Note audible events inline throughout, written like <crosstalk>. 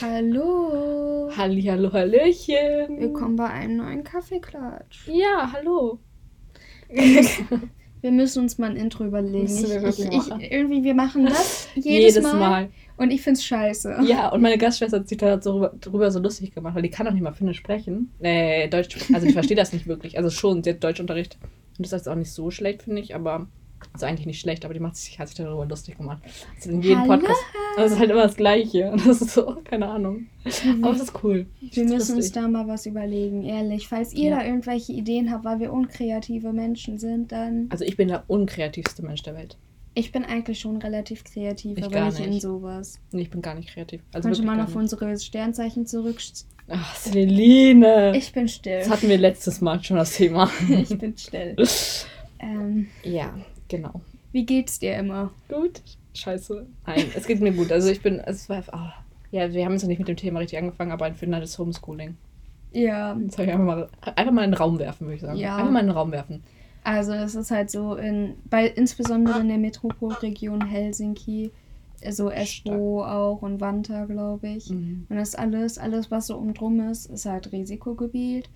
Hallo. Halli, hallo, hallöchen. Willkommen bei einem neuen Kaffeeklatsch. Ja, hallo. <laughs> Wir müssen uns mal ein Intro überlegen. Müssen wir Ich, wirklich ich, ich, machen. irgendwie, wir machen das <laughs> jedes, Jedes mal, Mal. Und ich find's scheiße. Ja, und meine Gastschwester hat sich da so drüber, drüber so lustig gemacht, weil die kann doch nicht mal Finnisch sprechen. Äh, Deutsch, also ich verstehe das nicht wirklich. Also schon, sie hat Deutschunterricht. Und das ist auch nicht so schlecht, finde ich, aber. Also eigentlich nicht schlecht, aber die macht sich, hat sich darüber lustig gemacht. Also in jedem Hallo. Podcast. Das ist halt immer das Gleiche. Und <laughs> das ist so, keine Ahnung. Aber es ist cool. Ich Wir müssen uns da mal was überlegen, ehrlich. Falls ihr Ja. da irgendwelche Ideen habt, weil wir unkreative Menschen sind, dann. Also ich bin der unkreativste Mensch der Welt. Ich bin eigentlich schon relativ kreativ, Ich aber gar nicht in nicht. sowas. Nee, ich bin gar nicht kreativ. Also mal gar auf nicht. unsere Sternzeichen zurück. Ach, Celine. Ich bin still. Das hatten wir letztes Mal schon das Thema. <laughs> ich bin still. <laughs> ähm, Ja, genau. wie geht's dir immer? Gut. Scheiße. Nein, es geht mir gut. Also ich bin, es war, ah. ja, wir haben jetzt noch nicht mit dem Thema richtig angefangen, aber in Finnland ist Homeschooling. Ja, soll ich einfach mal, einfach mal in den Raum werfen, würde ich sagen. Ja. Einfach mal in den Raum werfen. also es ist halt so in, bei insbesondere in der Metropolregion Helsinki, so Espoo auch und Vantaa, glaube ich. Mhm. Und das alles, alles was so umdrum ist, ist halt Risikogebiet.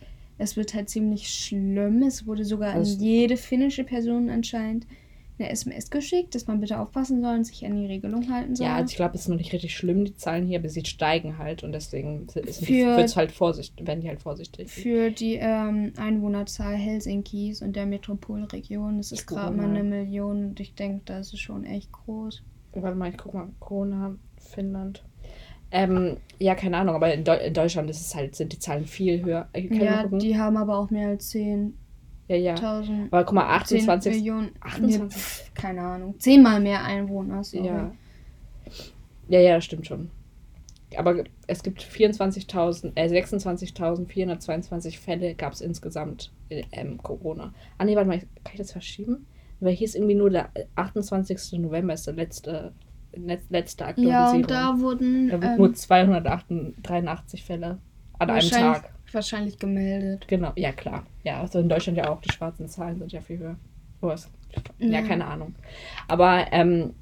Es wird halt ziemlich schlimm. Es wurde sogar an jede finnische Person anscheinend eine SMS geschickt, dass man bitte aufpassen soll und sich an die Regelung halten soll. Ja, also ich glaube, es ist noch nicht richtig schlimm, die Zahlen hier, aber sie steigen halt und deswegen ist wird's halt vorsichtig, werden die halt vorsichtig. Für die ähm, Einwohnerzahl Helsinkis und der Metropolregion ist es Ich guck gerade mal mal. eine Million und ich denke, das ist schon echt groß. Warte mal, ich guck mal. Corona, Finnland. Ähm, ja, keine Ahnung, aber in, Deu in Deutschland ist es halt, sind die Zahlen viel höher. Äh, Ja, die haben aber auch mehr als 10.000. ja, ja. Aber guck mal, 10 28. Millionen. 28. Nee, pf, keine Ahnung. Zehnmal mehr Einwohner. Sorry. Ja. Ja, ja, das stimmt schon. Aber es gibt 24.000, äh, 26.422 Fälle gab es insgesamt in ähm, Corona. Ah, nee, warte mal, kann ich das verschieben? Weil hier ist irgendwie nur der 28. November ist der letzte, letz- letzte Ja, Aktualisierung. und da wurden da ähm, nur 283 Fälle an einem Tag. wahrscheinlich gemeldet. Genau, ja klar. Ja, also in Deutschland ja auch, die schwarzen Zahlen sind ja viel höher. Oh? Ja, Ja. keine Ahnung. Aber, ähm,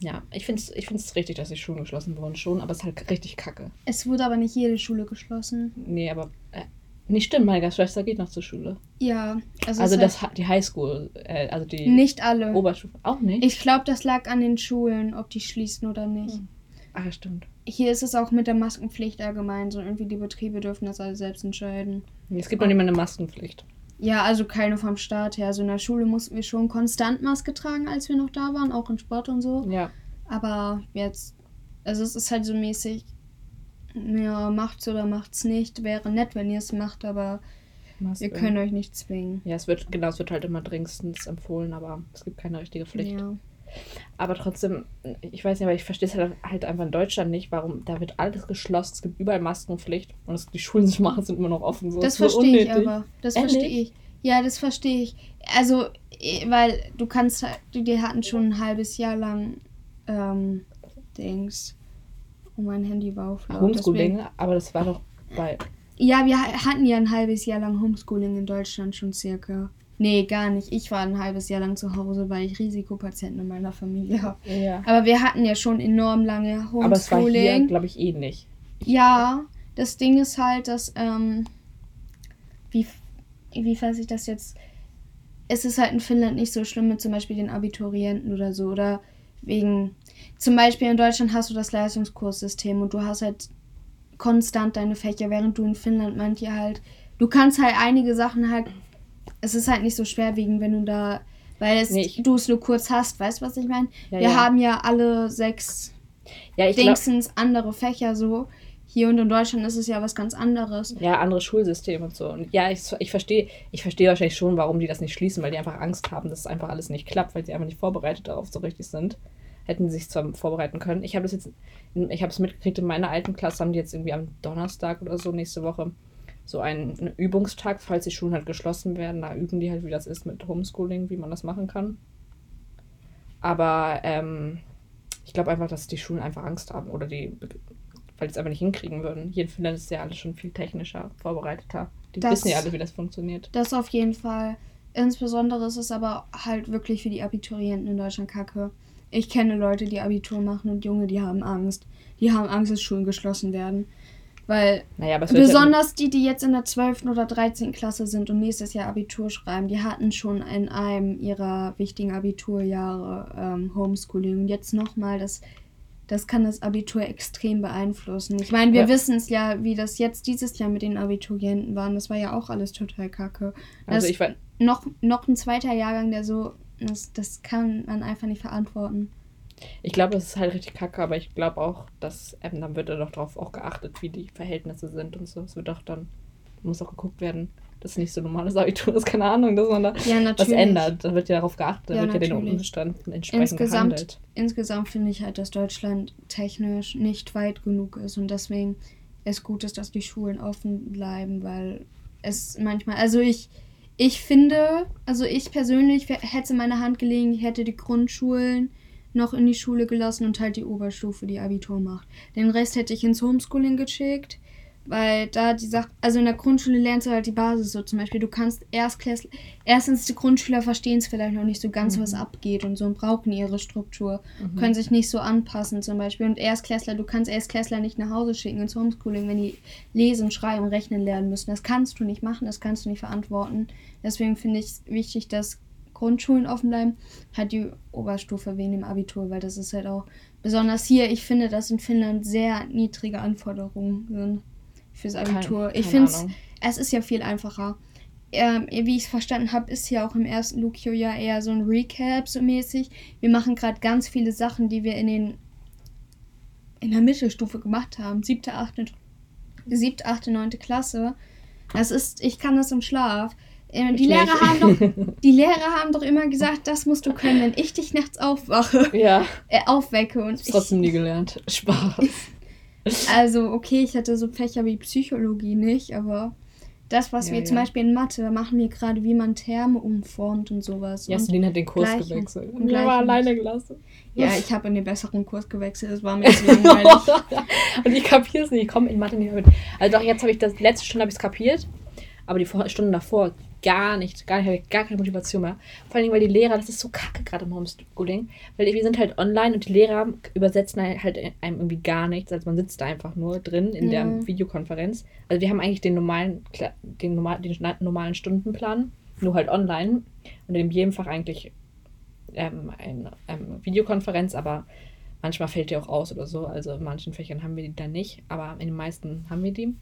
ja, ich finde es ich find's richtig, dass die Schulen geschlossen wurden schon, aber es ist halt richtig kacke. Es wurde aber nicht jede Schule geschlossen. Nee, aber, äh, nicht stimmt, meine Schwester geht noch zur Schule. Ja, also, Also das, Ha- die Highschool, äh, also die nicht alle. Oberstufe, auch nicht? Ich glaube, das lag an den Schulen, ob die schließen oder nicht. Hm. Ah, stimmt. Hier ist es auch mit der Maskenpflicht allgemein so. Irgendwie die Betriebe dürfen das alle selbst entscheiden. Es gibt noch nicht mal eine Maskenpflicht. Ja, also keine vom Staat her. Also in der Schule mussten wir schon konstant Maske tragen, als wir noch da waren, auch in Sport und so. Ja. Aber jetzt, also es ist halt so mäßig, ja, macht's oder macht's nicht. Wäre nett, wenn ihr es macht, aber Maske. wir können euch nicht zwingen. Ja, es wird, genau, es wird halt immer dringendstens empfohlen, aber es gibt keine richtige Pflicht. Ja. Aber trotzdem, ich weiß nicht, aber ich verstehe es halt, halt einfach in Deutschland nicht, warum da wird alles geschlossen, es gibt überall Maskenpflicht und es, die Schulen sind immer noch offen. So. Das verstehe ich aber. Das Ehrlich? verstehe ich. Ja, das verstehe ich. Also, eh, weil du kannst halt, die- die hatten schon ein halbes Jahr lang ähm, Dings. Oh, mein Handy war auf laut. Homeschooling, deswegen- aber das war doch bei. Ja, wir ha- hatten ja ein halbes Jahr lang Homeschooling in Deutschland schon circa. Nee, gar nicht. Ich war ein halbes Jahr lang zu Hause, weil ich Risikopatienten in meiner Familie habe. Ja. Aber wir hatten ja schon enorm lange Aber es war hier, Homeschooling. glaube ich, ähnlich. Ja, das Ding ist halt, dass, ähm, wie, wie fasse ich das jetzt? Es ist halt in Finnland nicht so schlimm mit zum Beispiel den Abiturienten oder so. Oder wegen, zum Beispiel in Deutschland hast du das Leistungskurssystem und du hast halt konstant deine Fächer, während du in Finnland manche halt, du kannst halt einige Sachen halt, es ist halt nicht so schwerwiegend, wenn du da, weil es, Nee, du es nur kurz hast, weißt du, was ich meine? Ja, Wir ja. haben ja alle sechs Ja. Dingsens andere Fächer so. Hier und in Deutschland ist es ja was ganz anderes. Ja, andere Schulsysteme und so. Und ja, ich, ich verstehe ich verstehe wahrscheinlich schon, warum die das nicht schließen, weil die einfach Angst haben, dass es einfach alles nicht klappt, weil sie einfach nicht vorbereitet darauf so richtig sind. Hätten sie sich zwar vorbereiten können. Ich habe das jetzt, ich habe es mitgekriegt, in meiner alten Klasse haben die jetzt irgendwie am Donnerstag oder so nächste Woche so einen, einen Übungstag, falls die Schulen halt geschlossen werden. Da üben die halt, wie das ist mit Homeschooling, wie man das machen kann. Aber ähm, ich glaube einfach, dass die Schulen einfach Angst haben oder die, weil die es einfach nicht hinkriegen würden. Hier in Finnland ist ja alles schon viel technischer, vorbereiteter. Die Das- wissen ja alle, wie das funktioniert. Das auf jeden Fall. Insbesondere ist es aber halt wirklich für die Abiturienten in Deutschland kacke. Ich kenne Leute, die Abitur machen und Junge, die haben Angst. die haben Angst, dass Schulen geschlossen werden. Weil Naja, besonders die, die jetzt in der 12. oder 13. Klasse sind und nächstes Jahr Abitur schreiben, die hatten schon in einem ihrer wichtigen Abiturjahre ähm, Homeschooling. Und jetzt nochmal, das, das kann das Abitur extrem beeinflussen. Ich meine, wir Ja. wissen es ja, wie das jetzt dieses Jahr mit den Abiturienten waren. Das war ja auch alles total kacke. Also Das- ich weiß, noch, noch ein zweiter Jahrgang, der so, das, das kann man einfach nicht verantworten. Ich glaube, das ist halt richtig kacke, aber ich glaube auch, dass ähm, dann wird da doch darauf auch geachtet, wie die Verhältnisse sind und so. Es wird doch dann, muss auch geguckt werden, dass es nicht so normales Abitur ist, keine Ahnung, dass man da Ja, was natürlich. ändert. Da wird ja darauf geachtet, da Ja, wird ja den natürlich. Umständen entsprechend Insgesamt, gehandelt. insgesamt finde ich halt, dass Deutschland technisch nicht weit genug ist und deswegen es gut ist, dass die Schulen offen bleiben, weil es manchmal, also ich, ich finde, also ich persönlich hätte in meiner Hand gelegen, ich hätte die Grundschulen noch in die Schule gelassen und halt die Oberstufe, die Abitur macht. Den Rest hätte ich ins Homeschooling geschickt, weil da die Sache, also in der Grundschule lernst du halt die Basis so zum Beispiel. Du kannst Erstklässler, erstens die Grundschüler verstehen es vielleicht noch nicht so ganz, was abgeht und so und brauchen ihre Struktur, können sich nicht so anpassen zum Beispiel. Und Erstklässler, du kannst Erstklässler nicht nach Hause schicken ins Homeschooling, wenn die lesen, schreiben, rechnen lernen müssen. Das kannst du nicht machen, das kannst du nicht verantworten. Deswegen finde ich es wichtig, dass Grundschulen offen bleiben, halt die Oberstufe wegen dem Abitur, weil das ist halt auch besonders hier. Ich finde, dass in Finnland sehr niedrige Anforderungen sind fürs Kein- Abitur. ich keine finde es ist ja viel einfacher. Ähm, wie ich es verstanden habe, ist ja auch im ersten Lukio ja eher so ein Recap so mäßig. Wir machen gerade ganz viele Sachen, die wir in den in der Mittelstufe gemacht haben. Siebte, achte, siebte, achte, neunte Klasse. Das ist, ich kann das im Schlaf. Äh, die Ich Lehrer nicht. haben doch, <laughs> die Lehrer haben doch immer gesagt, das musst du können, wenn ich dich nachts aufwache, Ja, äh, aufwecke und ich, trotzdem nie gelernt. Spaß. <laughs> also okay, ich hatte so Fächer wie Psychologie nicht, aber das, was Ja, wir zum ja. Beispiel in Mathe, da machen wir gerade, wie man Terme umformt und sowas. Jasmin hat den Kurs Gleichen- gewechselt. und Ich war Gleichen- alleine gelassen. ja, ich habe in den besseren Kurs gewechselt, das war mir zu <laughs> langweilig. Und ich kapiere es nicht. Ich komme in Mathe nicht mehr mit. Also doch, jetzt habe ich das letzte Stunde habe ich es kapiert. Aber die Stunden davor gar nicht. Gar nicht, gar keine Motivation mehr. Vor allem, weil die Lehrer, das ist so kacke gerade im Homeschooling. Weil wir sind halt online und die Lehrer übersetzen halt einem irgendwie gar nichts. Also man sitzt da einfach nur drin in Ja. der Videokonferenz. Also wir haben eigentlich den normalen, den, normal, den normalen Stundenplan, nur halt online. Und in jedem Fach eigentlich ähm, eine ähm, Videokonferenz, aber manchmal fällt die auch aus oder so. Also in manchen Fächern haben wir die dann nicht, aber in den meisten haben wir die.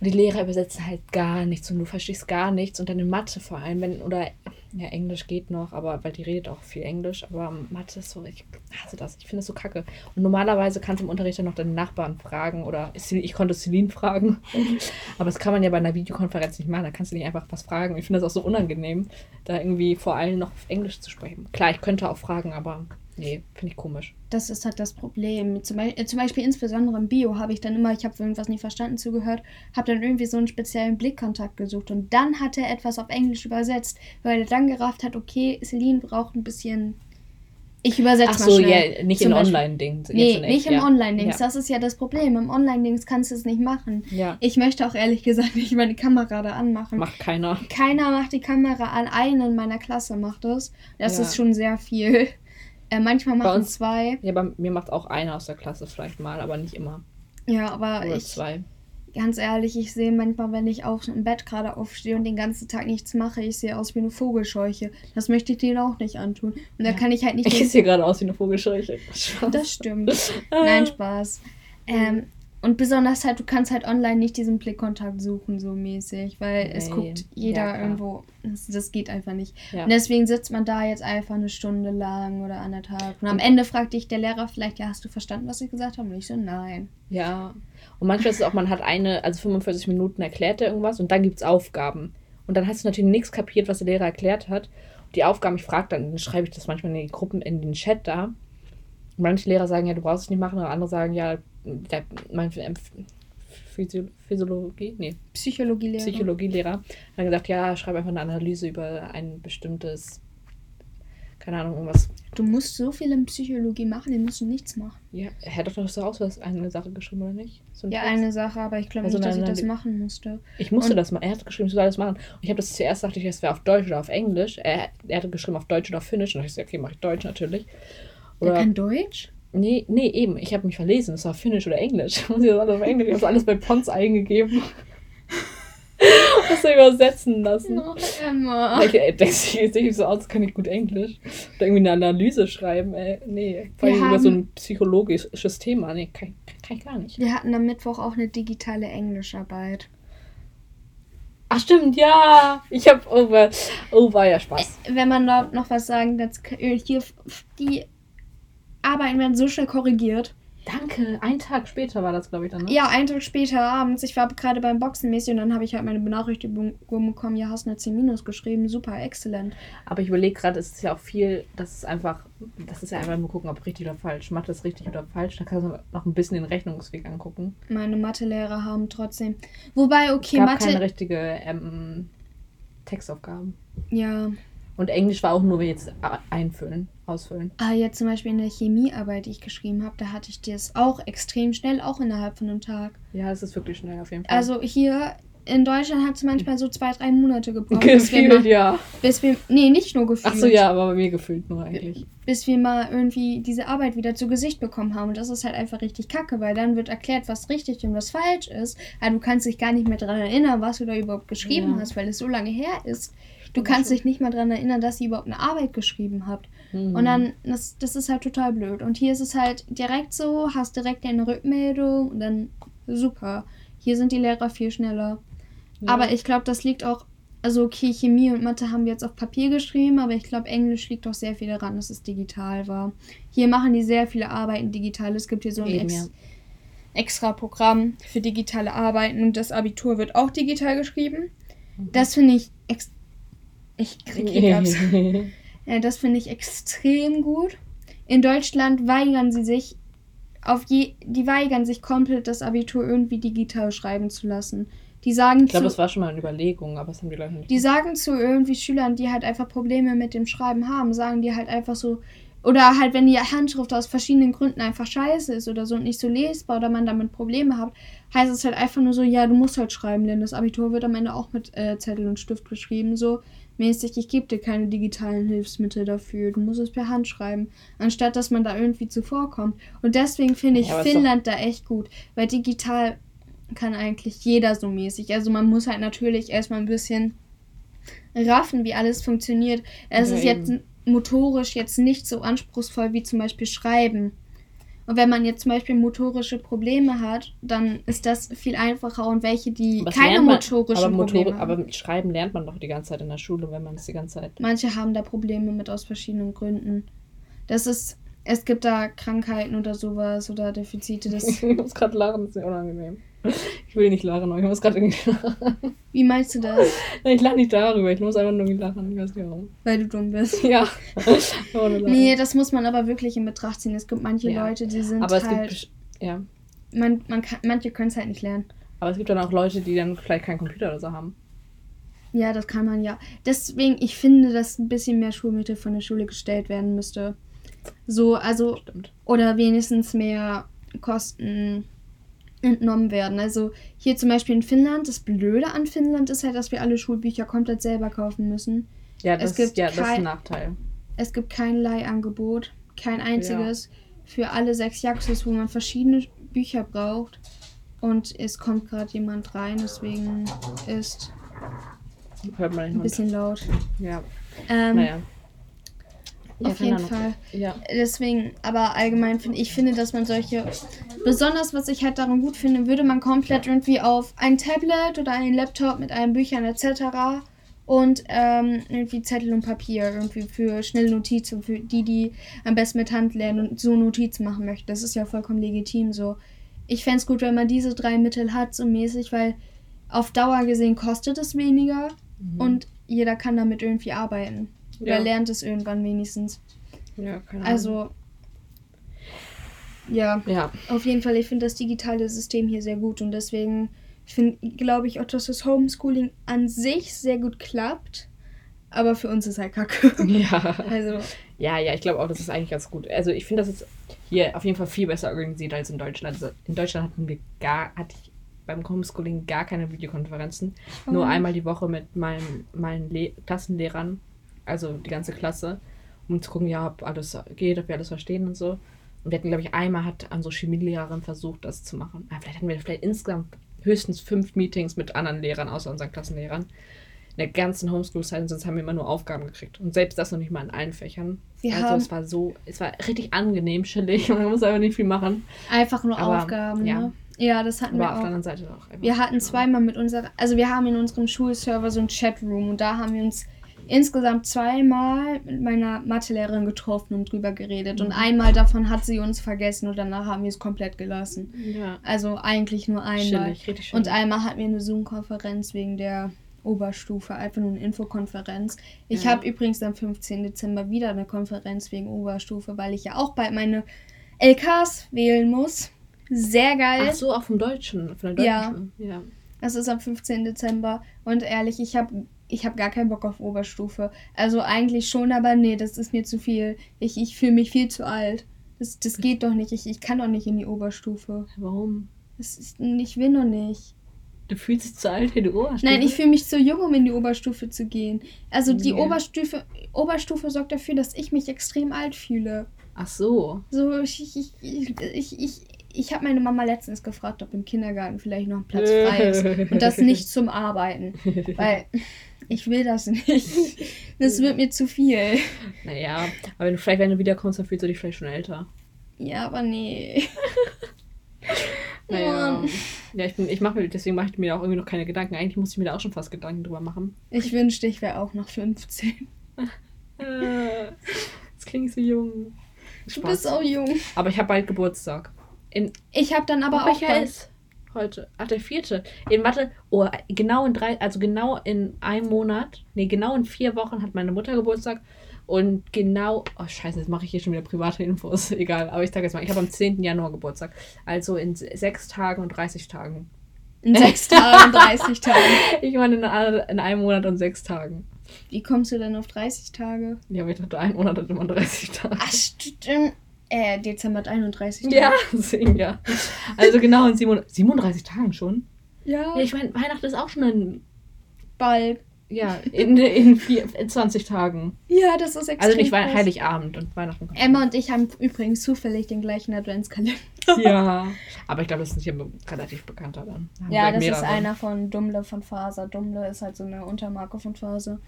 Und die Lehrer übersetzen halt gar nichts und du verstehst gar nichts. Und dann in Mathe vor allem, wenn, oder ja, Englisch geht noch, aber weil die redet auch viel Englisch, aber Mathe ist so, ich hasse das, ich finde das so kacke. Und normalerweise kannst du im Unterricht dann noch deinen Nachbarn fragen oder ich konnte Celine fragen. <laughs> aber das kann man ja bei einer Videokonferenz nicht machen, da kannst du nicht einfach was fragen. Ich finde das auch so unangenehm, da irgendwie vor allem noch auf Englisch zu sprechen. Klar, ich könnte auch fragen, aber nee, finde ich komisch. Das ist halt das Problem. Zum Beispiel, zum Beispiel insbesondere im Bio habe ich dann immer, ich habe irgendwas nicht verstanden zugehört, habe dann irgendwie so einen speziellen Blickkontakt gesucht und dann hat er etwas auf Englisch übersetzt, weil er dann gerafft hat, okay, Celine braucht ein bisschen. Ich übersetze Ach mal so, schnell. ja, nicht Zum in Beispiel- Online-Ding. jetzt Nee, echt, nicht im ja. Online-Dings. Ja. Das ist ja das Problem. Im Online-Dings kannst du es nicht machen. Ja, Ich möchte auch ehrlich gesagt nicht meine Kamera da anmachen. macht keiner. Keiner macht die Kamera an. Eine in meiner Klasse macht das. Das ist schon sehr viel. Äh, manchmal machen uns- zwei. Ja, bei mir macht auch einer aus der Klasse vielleicht mal, aber nicht immer. Ja, aber Oder ich, zwei. ganz ehrlich, ich sehe manchmal, wenn ich auch im Bett gerade aufstehe und den ganzen Tag nichts mache, ich sehe aus wie eine Vogelscheuche. Das möchte ich denen auch nicht antun. Und da Ja. kann ich halt nicht. <laughs> Ich sehe gerade aus wie eine Vogelscheuche. Spaß. <laughs> das stimmt. Nein, Spaß. Ähm, und besonders halt, du kannst halt online nicht diesen Blickkontakt suchen, so mäßig, weil es Nee. guckt jeder Ja, irgendwo. Das, das geht einfach nicht. Ja. Und deswegen sitzt man da jetzt einfach eine Stunde lang oder anderthalb. Und am Ende fragt dich der Lehrer vielleicht, ja, hast du verstanden, was ich gesagt habe? Und ich so, nein. Ja. Und manchmal ist es auch, man hat eine, also 45 Minuten erklärt er irgendwas und dann gibt es Aufgaben. Und dann hast du natürlich nichts kapiert, was der Lehrer erklärt hat. Und die Aufgaben, ich frage dann, dann schreibe ich das manchmal in die Gruppen, in den Chat da. Und manche Lehrer sagen, ja, du brauchst es nicht machen, oder andere sagen, ja, der, mein ähm, Physio Physiologie, nee, Psychologielehrer. Psychologielehrer hat gesagt, ja, schreib einfach eine Analyse über ein bestimmtes, keine Ahnung, irgendwas. Du musst so viel in Psychologie machen, die müssen nichts machen. Ja, er hat doch noch so aus, was eine Sache geschrieben, oder nicht? So ein Ja, Text? eine Sache, aber ich glaube Also nicht, dass ich das machen musste. Ich musste Und- das mal. Er hat geschrieben, ich soll das machen. Und ich habe das zuerst dachte ich, es wäre auf Deutsch oder auf Englisch. Er, er hatte geschrieben auf Deutsch oder auf Finnisch. Und ich so, okay, mache ich Deutsch natürlich. Der Oder kann Deutsch? Nee, nee, eben. Ich habe mich verlesen. Das war Finnisch oder Englisch. <laughs> Und ich habe alles auf Englisch. Ich habe alles bei Pons eingegeben. <laughs> das übersetzen lassen. Oh, Emma. Ich äh, denke, ich sehe so aus, kann ich gut Englisch. Oder irgendwie eine Analyse schreiben, ey. Nee, vor allem über so ein psychologisches Thema. Nee, kann, kann, ich gar nicht. Wir hatten am Mittwoch auch eine digitale Englischarbeit. Ach, stimmt, ja. Ich habe, oh, war- oh, war ja Spaß. Wenn man dort noch was sagen, das, hier, die Arbeiten werden so schnell korrigiert. Danke. Einen Tag später war das, glaube ich, dann, ne? Ja, einen Tag später abends, ich war gerade beim Boxen mäßig und dann habe ich halt meine Benachrichtigung bekommen, ja, hast eine 10 minus geschrieben, super, exzellent. Aber ich überlege gerade, es ist ja auch viel, das ist einfach, das ist ja einfach nur gucken, ob richtig oder falsch. Macht das richtig oder falsch? Dann kannst du noch ein bisschen den Rechnungsweg angucken. Meine Mathelehrer haben trotzdem. Wobei, okay, es gab Mathe. keine richtige ähm, Textaufgaben. Ja. Und Englisch war auch nur jetzt einfüllen, ausfüllen. Ah, jetzt zum Beispiel in der Chemiearbeit, die ich geschrieben habe, da hatte ich das auch extrem schnell, auch innerhalb von einem Tag. Ja, das ist wirklich schnell auf jeden Fall. Also hier in Deutschland hat es manchmal so zwei, drei Monate gebraucht. bis wir gefühlt, mal, ja. bis wir, nee, nicht nur gefühlt. Ach so, ja, aber bei mir gefühlt nur eigentlich. bis wir mal irgendwie diese Arbeit wieder zu Gesicht bekommen haben. Und das ist halt einfach richtig kacke, weil dann wird erklärt, was richtig und was falsch ist. Aber du kannst dich gar nicht mehr daran erinnern, was du da überhaupt geschrieben Ja. hast, weil es so lange her ist. Du kannst dich nicht mal daran erinnern, dass ihr überhaupt eine Arbeit geschrieben habt. Mhm. Und dann, das, das ist halt total blöd. Und hier ist es halt direkt so, hast direkt eine Rückmeldung und dann super. Hier sind die Lehrer viel schneller. Ja. Aber ich glaube, das liegt auch, also okay, Chemie und Mathe haben wir jetzt auf Papier geschrieben, aber ich glaube, Englisch liegt auch sehr viel daran, dass es digital war. Hier machen die sehr viele Arbeiten digital. Es gibt hier so ein Eben, ex ja. extra Programm für digitale Arbeiten und das Abitur wird auch digital geschrieben. Mhm. Das finde ich ich krieg Hiccups. <laughs> Ja, das finde ich extrem gut. In Deutschland weigern sie sich auf je, die weigern sich komplett das Abitur irgendwie digital schreiben zu lassen. Die sagen Ich glaube, das war schon mal eine Überlegung, aber das haben die Leute nicht. die sagen zu irgendwie Schülern, die halt einfach Probleme mit dem Schreiben haben, sagen die halt einfach so oder halt wenn die Handschrift aus verschiedenen Gründen einfach scheiße ist oder so und nicht so lesbar oder man damit Probleme hat, heißt es halt einfach nur so, ja, du musst halt schreiben, denn das Abitur wird am Ende auch mit äh, Zettel und Stift geschrieben, so mäßig, ich gebe dir keine digitalen Hilfsmittel dafür, du musst es per Hand schreiben, anstatt dass man da irgendwie zuvorkommt. Und deswegen finde ich Ja, Finnland da echt gut, weil digital kann eigentlich jeder so mäßig. Also man muss halt natürlich erstmal ein bisschen raffen, wie alles funktioniert. Es Ja, ist eben. jetzt motorisch jetzt nicht so anspruchsvoll wie zum Beispiel Schreiben. Und wenn man jetzt zum Beispiel motorische Probleme hat, dann ist das viel einfacher. Und welche, die das keine man- motorischen aber, Probleme Motor, haben. aber mit Schreiben lernt man doch die ganze Zeit in der Schule, wenn man es die ganze Zeit. Manche haben da Probleme mit aus verschiedenen Gründen. Das ist, es gibt da Krankheiten oder sowas oder Defizite. Das, <laughs> ich muss gerade lachen, das ist mir unangenehm. Ich will nicht lachen, aber ich muss gerade irgendwie lachen. wie meinst du das? Nein, ich lache nicht darüber, ich muss einfach nur lachen. Ich weiß nicht warum. Weil du dumm bist. Ja. <laughs> Nee, das muss man aber wirklich in Betracht ziehen. Es gibt manche Ja. Leute, die sind aber es halt. gibt. Ja. man, man kann, manche können es halt nicht lernen. Aber es gibt dann auch Leute, die dann vielleicht keinen Computer oder so haben. Ja, das kann man ja. Deswegen, ich finde, dass ein bisschen mehr Schulmittel von der Schule gestellt werden müsste. So, also, Stimmt. oder wenigstens mehr Kosten entnommen werden. Also hier zum Beispiel in Finnland, das Blöde an Finnland ist halt, dass wir alle Schulbücher komplett selber kaufen müssen. Ja, das, gibt ja, das ist ein Nachteil. Es gibt kein Leihangebot, kein einziges für alle sechs Jaxus, wo man verschiedene Bücher braucht. Und es kommt gerade jemand rein, deswegen ist ein bisschen laut. Ja, Ähm, naja. Ja, auf jeden. Fall. Ja. Deswegen, aber allgemein finde ich, finde, dass man solche, besonders was ich halt daran gut finde, würde man komplett irgendwie auf ein Tablet oder einen Laptop mit allen Büchern etc. und ähm, irgendwie Zettel und Papier irgendwie für schnelle Notizen, für die, die am besten mit Hand lernen und so Notizen machen möchten. Das ist ja vollkommen legitim so. Ich fände es gut, wenn man diese drei Mittel hat, so mäßig, weil auf Dauer gesehen kostet es weniger Mhm. und jeder kann damit irgendwie arbeiten. Oder Ja. lernt es irgendwann wenigstens. ja, keine Ahnung. Also, ja, Ja, auf jeden Fall, ich finde das digitale System hier sehr gut und deswegen glaube ich auch, dass das Homeschooling an sich sehr gut klappt. Aber für uns ist halt kacke. <laughs> <laughs> ja. Also, Ja, ja, ich glaube auch, das ist eigentlich ganz gut. Also ich finde das jetzt hier auf jeden Fall viel besser organisiert als in Deutschland. Also in Deutschland hatten wir gar, hatte ich beim Homeschooling gar keine Videokonferenzen. Nur Warum? einmal die Woche mit meinen, meinen Le Klassenlehrern, also die ganze Klasse, um zu gucken, ja, ob alles geht, ob wir alles verstehen und so. Und wir hatten, glaube ich, einmal hat unsere Chemielehrerin versucht, das zu machen. Ja, vielleicht hatten wir vielleicht insgesamt höchstens fünf Meetings mit anderen Lehrern, außer unseren Klassenlehrern. In der ganzen Homeschool-Zeit, sonst haben wir immer nur Aufgaben gekriegt. Und selbst das noch nicht mal in allen Fächern. Wir also haben- es war so, es war richtig angenehm, chillig. <laughs> Man muss einfach nicht viel machen. Einfach nur Aber, Aufgaben, ja. ne? Ja, das hatten Aber wir auf der auch. anderen Seite auch. Wir hatten zweimal mit unserer, also wir haben in unserem Schulserver so einen Chatroom und da haben wir uns insgesamt zweimal mit meiner Mathelehrerin getroffen und drüber geredet. Und einmal davon hat sie uns vergessen und danach haben wir es komplett gelassen. Ja, Also eigentlich nur einmal. chillig, richtig schön. Und einmal hatten wir eine Zoom-Konferenz wegen der Oberstufe, einfach nur eine Infokonferenz. Ich Ja. habe übrigens am 15. Dezember wieder eine Konferenz wegen Oberstufe, weil ich ja auch bald meine LKs wählen muss. Sehr geil. Ach so, auch vom Deutschen, von der deutschen Ja. Ja. Das ist am 15. Dezember. Und ehrlich, ich habe ich hab gar keinen Bock auf Oberstufe. Also eigentlich schon, aber nee, das ist mir zu viel. Ich, ich fühle mich viel zu alt. Das, das geht doch nicht. Ich, ich kann doch nicht in die Oberstufe. Warum? Das ist, ich will noch nicht. Du fühlst dich zu alt für die Oberstufe? Nein, ich fühle mich zu jung, um in die Oberstufe zu gehen. Also die Nee. Oberstufe, Oberstufe sorgt dafür, dass ich mich extrem alt fühle. Ach so. So, ich, ich, ich, ich, ich, ich, ich habe meine Mama letztens gefragt, ob im Kindergarten vielleicht noch ein Platz frei ist. <laughs> Und das nicht zum Arbeiten. Weil ich will das nicht. Das wird mir zu viel. Naja, aber wenn du vielleicht, wenn du wiederkommst, dann fühlst du dich vielleicht schon älter. Ja, aber nee. <laughs> Naja. Mann. Ja, ich bin, ich mache mir, deswegen mache ich mir auch irgendwie noch keine Gedanken. Eigentlich muss ich mir da auch schon fast Gedanken drüber machen. Ich wünschte, ich wäre auch noch 15. Äh, <laughs> Das klingt so jung. Du bist auch jung. Aber ich habe bald Geburtstag. In Ich habe dann aber auch welcher bald- ist heute? Ach, der vierte. In Mathe, oh, genau in drei, also genau in einem Monat, nee, genau in vier Wochen hat meine Mutter Geburtstag. Und genau, oh scheiße, jetzt mache ich hier schon wieder private Infos. <laughs> Egal, aber ich sage jetzt mal, ich habe am 10. Januar Geburtstag. Also in se- sechs Tagen und 30 Tagen. in sechs <laughs> Tagen, 30 Tagen. Ich meine in, in einem Monat und sechs Tagen. Wie kommst du denn auf 30 Tage? Ja, aber ich dachte, ein Monat hat immer 30 Tage. Ach, stimmt. Äh, Dezember hat 31 Tage. Ja, <laughs> deswegen ja. Also genau in 37, 37 Tagen schon. Ja, Ja, ich meine, Weihnachten ist auch schon in, bald. ja, in, in, vier, in 20 Tagen. Ja, das ist extrem Also nicht Wei- krass. Heiligabend und Weihnachten. Emma und ich haben übrigens zufällig den gleichen Adventskalender. Ja. <laughs> Aber ich glaube, das ist nicht immer relativ bekannter dann. Da Ja, das ist einer von Dumle von Faser. Dumle ist halt so eine Untermarke von Faser.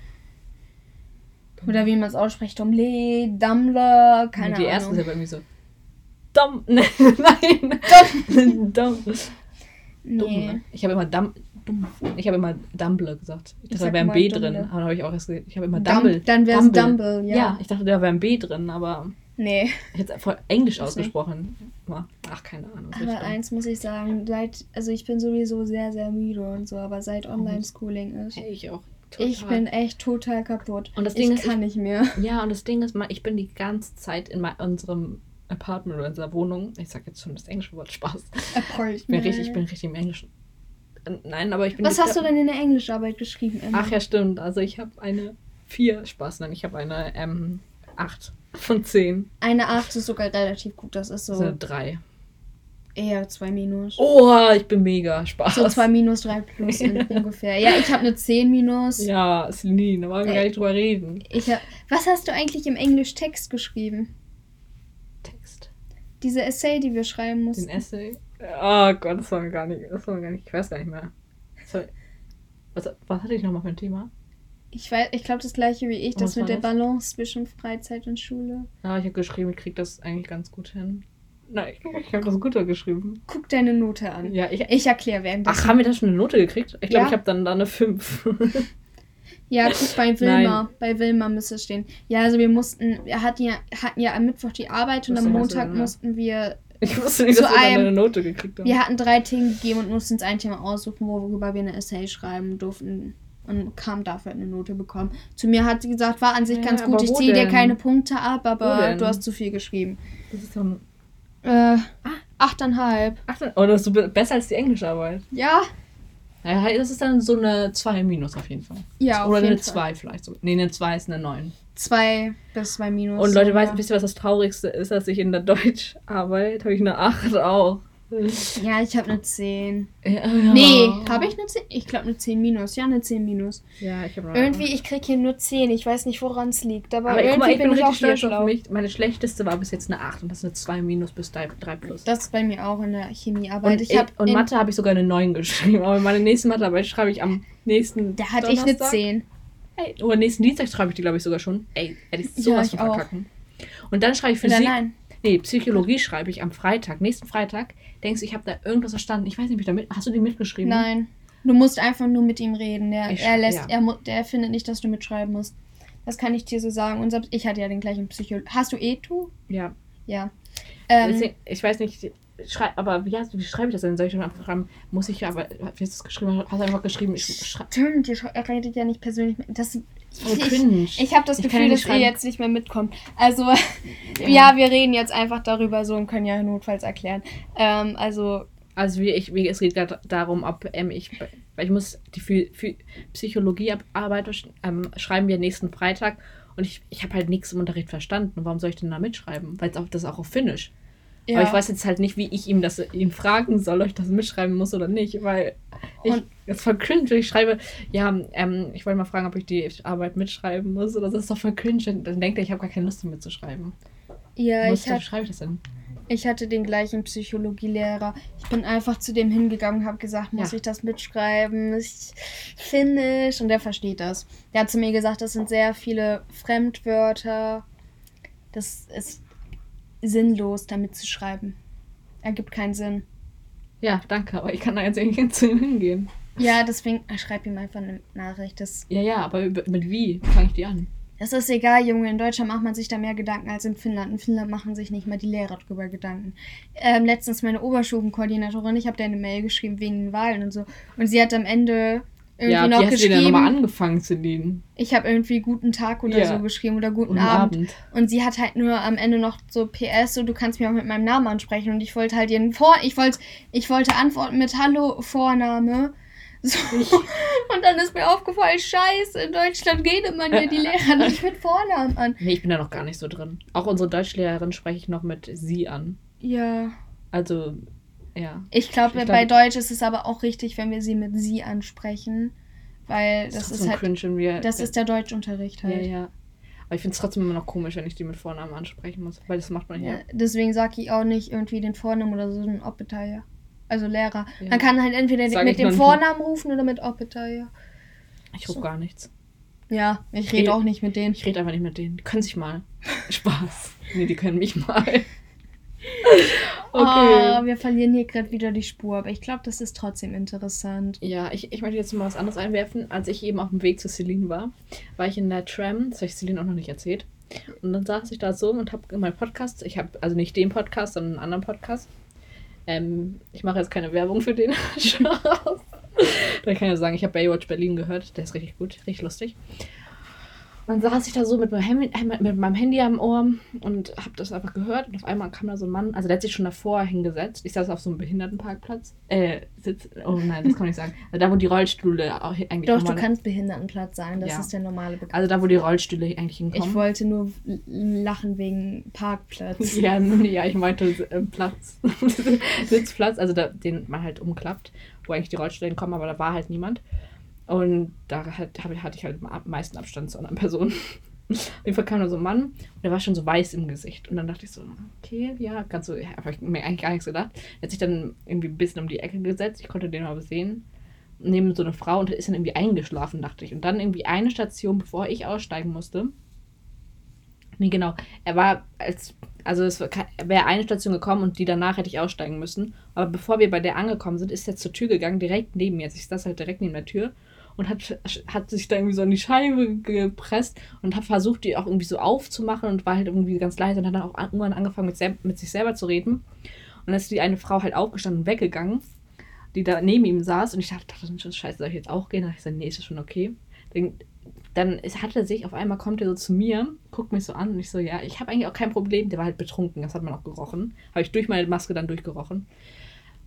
Oder wie man es ausspricht, Dumle, Dumle, keine Die erste ist Ahnung. aber irgendwie so. <laughs> Dumm. Nein. Dumm. Nee. Dumm. Ich habe immer Dumm. Dumm. Ich habe immer Dumble gesagt. Ich Ich dachte, da sag wäre ein B Dumble. drin. Aber dann habe ich auch erst gesagt, ich habe immer Dum- Dumble. dann wär's Dumble. Dumble, ja. Ja, ich dachte, da wäre ein B drin, aber Nee. ich hätte voll Englisch ausgesprochen. Ach, keine Ahnung. Aber eins muss ich sagen, seit, also ich bin sowieso sehr, sehr müde und so, aber seit Online-Schooling ist, Hey, ich auch. Ich bin echt total kaputt. Und das Ding ich ist, kann nicht mehr. <laughs> Ja, und das Ding ist, ich bin die ganze Zeit in unserem Apartment oder in unserer Wohnung. Ich sag jetzt schon das englische Wort Spaß. Ich bin richtig, ich bin richtig im Englischen. Äh, Nein, aber ich bin. Was hast du denn in der Englischarbeit geschrieben, Emma? Ach ja, stimmt. Also ich habe eine 4 Spaß. Nein, ich habe eine ähm, 8 von 10. Eine 8 ist sogar relativ gut, das ist so So eine 3. eher 2 minus. Oh, ich bin mega Spaß. So 2 minus, 3 plus <laughs> ungefähr. Ja, ich habe eine 10 minus. Ja, Celine, da wollen wir gar nicht drüber reden. Ich hab, was hast du eigentlich im Englisch Text geschrieben? Text. Diese Essay, die wir schreiben mussten. Den Essay. Oh Gott, das war mir gar nicht. Das war mir gar nicht. Ich weiß gar nicht mehr. Sorry. Was, was hatte ich nochmal für ein Thema? Ich weiß, ich glaube das gleiche wie ich, das mit der das? Balance zwischen Freizeit und Schule. Ja, ich habe geschrieben, ich krieg das eigentlich ganz gut hin. Nein, ich habe das guter geschrieben. Guck deine Note an. Ja, ich. Ich erkläre währenddessen. Ach, haben wir da schon eine Note gekriegt? Ich glaube, Ja. ich habe dann da eine 5. <laughs> Ja, guck bei Wilma. Bei Wilma müsste es stehen. Ja, also wir mussten, wir hatten ja, hatten ja am Mittwoch die Arbeit und am Montag mussten wir, <laughs> Ich wusste nicht, dass wir einem- eine Note gekriegt haben. wir hatten drei Themen gegeben und mussten uns ein Thema aussuchen, worüber wir eine Essay schreiben durften und kam dafür eine Note bekommen. Zu mir hat sie gesagt, war an sich Ja, ganz gut, ich ziehe dir keine Punkte ab, aber du hast zu viel geschrieben. Das ist dann. Äh, achteinhalb. Ach, oh, das ist so be- besser als die Englischarbeit. Ja, Ja, das ist dann so eine 2 minus auf jeden Fall. ja, auf Oder jeden eine Fall. 2 vielleicht. So. Nee, eine 2 ist eine 9. Zwei bis zwei Minus. Und Leute, ja. wisst ihr, was das Traurigste ist, dass ich in der Deutscharbeit habe ich eine 8 auch. Ja, ich habe eine 10. Ja. Nee, habe ich eine 10? Ich glaube eine 10 minus. Ja, eine 10 minus. Ja, ich habe Irgendwie, ich krieg hier nur 10. Ich weiß nicht, woran es liegt. Aber, Aber irgendwie mal, ich bin, bin ich auch stolz auf mich. Meine schlechteste war bis jetzt eine 8 und das ist eine 2 minus bis 3, 3 plus. Das ist bei mir auch in der Chemiearbeit. Und, ich hab und Mathe habe ich sogar eine 9 geschrieben. Aber meine nächste Mathearbeit schreibe ich am nächsten Da hatte ich eine Donnerstag. 10. Ey, oder nächsten Dienstag schreibe ich die, glaube ich, sogar schon. Ey, hätte ich sowas ich von auch. verkacken. Und dann schreibe ich Oder Physik. nein? Nee, Psychologie schreibe ich am Freitag, nächsten Freitag. Denkst du, ich habe da irgendwas verstanden? Ich weiß nicht, ob ich da mit. Hast du die mitgeschrieben? Nein. Du musst einfach nur mit ihm reden. Der, Ich- er lässt, ja. er, der findet nicht, dass du mitschreiben musst. Das kann ich dir so sagen. Und selbst ich hatte ja den gleichen Psycho. Hast du Etu? Ja. Ja. Ähm, Deswegen, ich weiß nicht, schrei, aber wie, wie schreibe ich das denn? Soll ich schon einfach schreiben? Muss ich ja, aber wie hast du es geschrieben? Hast du einfach geschrieben? Ich stimmt, ihr er redet ja nicht persönlich mit. Das, Ich cringe. ich habe das Ich Gefühl, ja dass ihr jetzt nicht mehr mitkommt. Also, <laughs> ja. wir reden jetzt einfach darüber so und können ja notfalls erklären. Ähm, also, Also wie ich, wie, es geht gerade darum, ob ähm, ich, weil ich muss die Phy- Phy- Psychologiearbeit ähm, schreiben wir nächsten Freitag und ich, ich habe halt nichts im Unterricht verstanden. Warum soll ich denn da mitschreiben? Weil das auch auf Finnisch. Ja. Aber ich weiß jetzt halt nicht, wie ich ihm das ihn fragen soll, ob ich das mitschreiben muss oder nicht, weil ich Und- das ist voll cringe. wenn Ich schreibe, ja, ähm, ich wollte mal fragen, ob ich die Arbeit mitschreiben muss oder das ist doch voll cringe. Dann denkt er, ich habe gar keine Lust, mitzuschreiben. ja, Was ich, hat, schreibe ich das denn? ich hatte den gleichen Psychologielehrer. Ich bin einfach zu dem hingegangen und habe gesagt, muss Ja. ich das mitschreiben? Ich Finnisch. Und der versteht das. Der hat zu mir gesagt, das sind sehr viele Fremdwörter. Das ist sinnlos, damit zu schreiben. Ergibt keinen Sinn. Ja, danke, aber ich kann da jetzt irgendwie <laughs> zu ihm hingehen. Ja, deswegen schreib ihm einfach eine Nachricht. Das, Ja, ja, aber mit wie fange ich die an? das ist egal, Junge. In Deutschland macht man sich da mehr Gedanken als in Finnland. In Finnland machen sich nicht mal die Lehrer drüber Gedanken. Ähm, letztens meine Oberstufenkoordinatorin, ich habe der eine Mail geschrieben wegen den Wahlen und so. Und sie hat am Ende irgendwie ja, noch wie hast du denn geschrieben. nochmal angefangen, Celine? Ich habe irgendwie guten Tag oder Ja. so geschrieben oder guten Guten Abend. Abend. Und sie hat halt nur am Ende noch so PS, so du kannst mich auch mit meinem Namen ansprechen. Und ich wollte halt ihren Vor ich wollte ich wollte antworten mit Hallo Vorname. So. <laughs> Und dann ist mir aufgefallen, scheiße, in Deutschland redet man ja die Lehrer <laughs> nicht mit Vornamen an. Nee, ich bin da noch gar nicht so drin. Auch unsere Deutschlehrerin spreche ich noch mit sie an. Ja. Also, ja. Ich glaube, Ich bei glaub- Deutsch ist es aber auch richtig, wenn wir sie mit sie ansprechen. Weil das, ist so halt, cringe, wir. das ist der Deutschunterricht Ja, halt. ja. Aber ich finde es trotzdem immer noch komisch, wenn ich die mit Vornamen ansprechen muss. Weil das macht man Ja, hier. deswegen sage ich auch nicht irgendwie den Vornamen oder so, ein Opetaya. Also Lehrer. Ja. Man kann halt entweder Sag mit dem. Vornamen rufen oder mit Opetaya. Ich rufe gar nichts. Ja, ich Ich- rede auch nicht mit denen. Ich rede einfach nicht mit denen. Die können sich mal. <laughs> Spaß. Nee, die können mich mal. Oh, <laughs> Okay. wir verlieren hier gerade wieder die Spur, aber ich glaube, das ist trotzdem interessant. Ja, ich, ich möchte jetzt mal was anderes einwerfen. Als ich eben auf dem Weg zu Celine war, war ich in der Tram. Das habe ich Celine auch noch nicht erzählt. Und dann saß ich da so und habe meinen Podcast, ich habe also nicht den Podcast, sondern einen anderen Podcast. Ähm, ich mache jetzt keine Werbung für den. <laughs> Da kann ich ja sagen, ich habe Baywatch Berlin gehört. Der ist richtig gut, richtig lustig. Dann saß ich da so mit meinem, Handy, äh, mit meinem Handy am Ohr und habe das einfach gehört. Und auf einmal kam da so ein Mann, also der hat sich schon davor hingesetzt. Ich saß auf so einem Behindertenparkplatz. Äh, sitz, oh nein, das kann man nicht sagen. Also da, wo die Rollstühle auch eigentlich Doch, du normal- kannst Behindertenplatz sagen, das Ja. ist der normale Begriff. Also da, wo die Rollstühle eigentlich hinkommen. ich wollte nur lachen wegen Parkplatz. <laughs> Ja, ja, ich meinte äh, Platz. <laughs> Sitzplatz, also da, den man halt umklappt, wo eigentlich die Rollstühle hinkommen, aber da war halt niemand. Und da hat, hatte ich halt am meisten Abstand zu anderen Personen. Auf jeden Fall kam da so ein Mann und der war schon so weiß im Gesicht. Und dann dachte ich so, okay, ja, ganz so, habe ich mir eigentlich gar nichts gedacht. Er hat sich dann irgendwie ein bisschen um die Ecke gesetzt, ich konnte den aber sehen. Neben so eine Frau und ist dann irgendwie eingeschlafen, dachte ich. Und dann irgendwie eine Station, bevor ich aussteigen musste. Nee, genau. Er war als, also es wäre eine Station gekommen und die danach hätte ich aussteigen müssen. Aber bevor wir bei der angekommen sind, ist er zur Tür gegangen, direkt neben mir. Ich saß halt direkt neben der Tür und hat, hat sich da irgendwie so an die Scheibe gepresst und hat versucht, die auch irgendwie so aufzumachen und war halt irgendwie ganz leise und hat dann auch an- irgendwann angefangen, mit, mit sich selber zu reden. Und dann ist die eine Frau halt aufgestanden und weggegangen, die da neben ihm saß und ich dachte, dachte scheiße, soll ich jetzt auch gehen? Dann hab ich gesagt, nee, ist das schon okay. Dann, dann hat er sich, auf einmal kommt er so zu mir, guckt mich so an und ich so, ja, ich habe eigentlich auch kein Problem. Der war halt betrunken, das hat man auch gerochen. Habe ich durch meine Maske dann durchgerochen.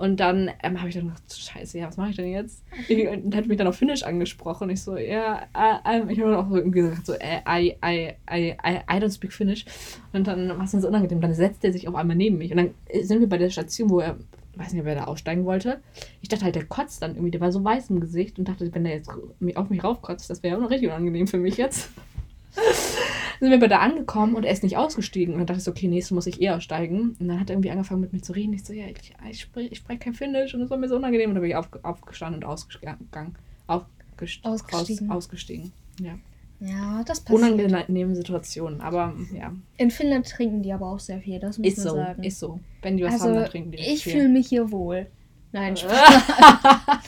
Und dann ähm, habe ich dann gedacht, scheiße, ja, was mache ich denn jetzt? Und hat mich dann auf Finnisch angesprochen. Ich so, ja, äh, äh, ich habe dann auch so irgendwie gesagt, so, äh, I, I, I, I, I don't speak Finnish. Und dann war es dann so unangenehm. Dann setzt er sich auf einmal neben mich. Und dann sind wir bei der Station, wo er weiß nicht, ob er da aussteigen wollte. Ich dachte halt, der kotzt dann irgendwie, der war so weiß im Gesicht und dachte, wenn der jetzt auf mich raufkotzt, das wäre ja auch noch richtig unangenehm für mich jetzt. <laughs> sind wir bei da angekommen und er ist nicht ausgestiegen. Und dann dachte ich so, okay, nächstes muss ich eher aussteigen. Und dann hat er irgendwie angefangen mit mir zu reden. Ich so, ja, ich, ich spreche sprech kein Finnisch und das war mir so unangenehm. Und dann bin ich auf, aufgestanden und ausgegangen. Aufgest ausgestiegen. Raus, ausgestiegen. Ja. Ja, das passiert. Unangenehme Situationen, aber ja. In Finnland trinken die aber auch sehr viel, das muss ist man so, sagen. Ist so. Wenn die was also, haben, dann trinken die Ich fühle mich hier wohl. Nein, <laughs> Spaß. <laughs>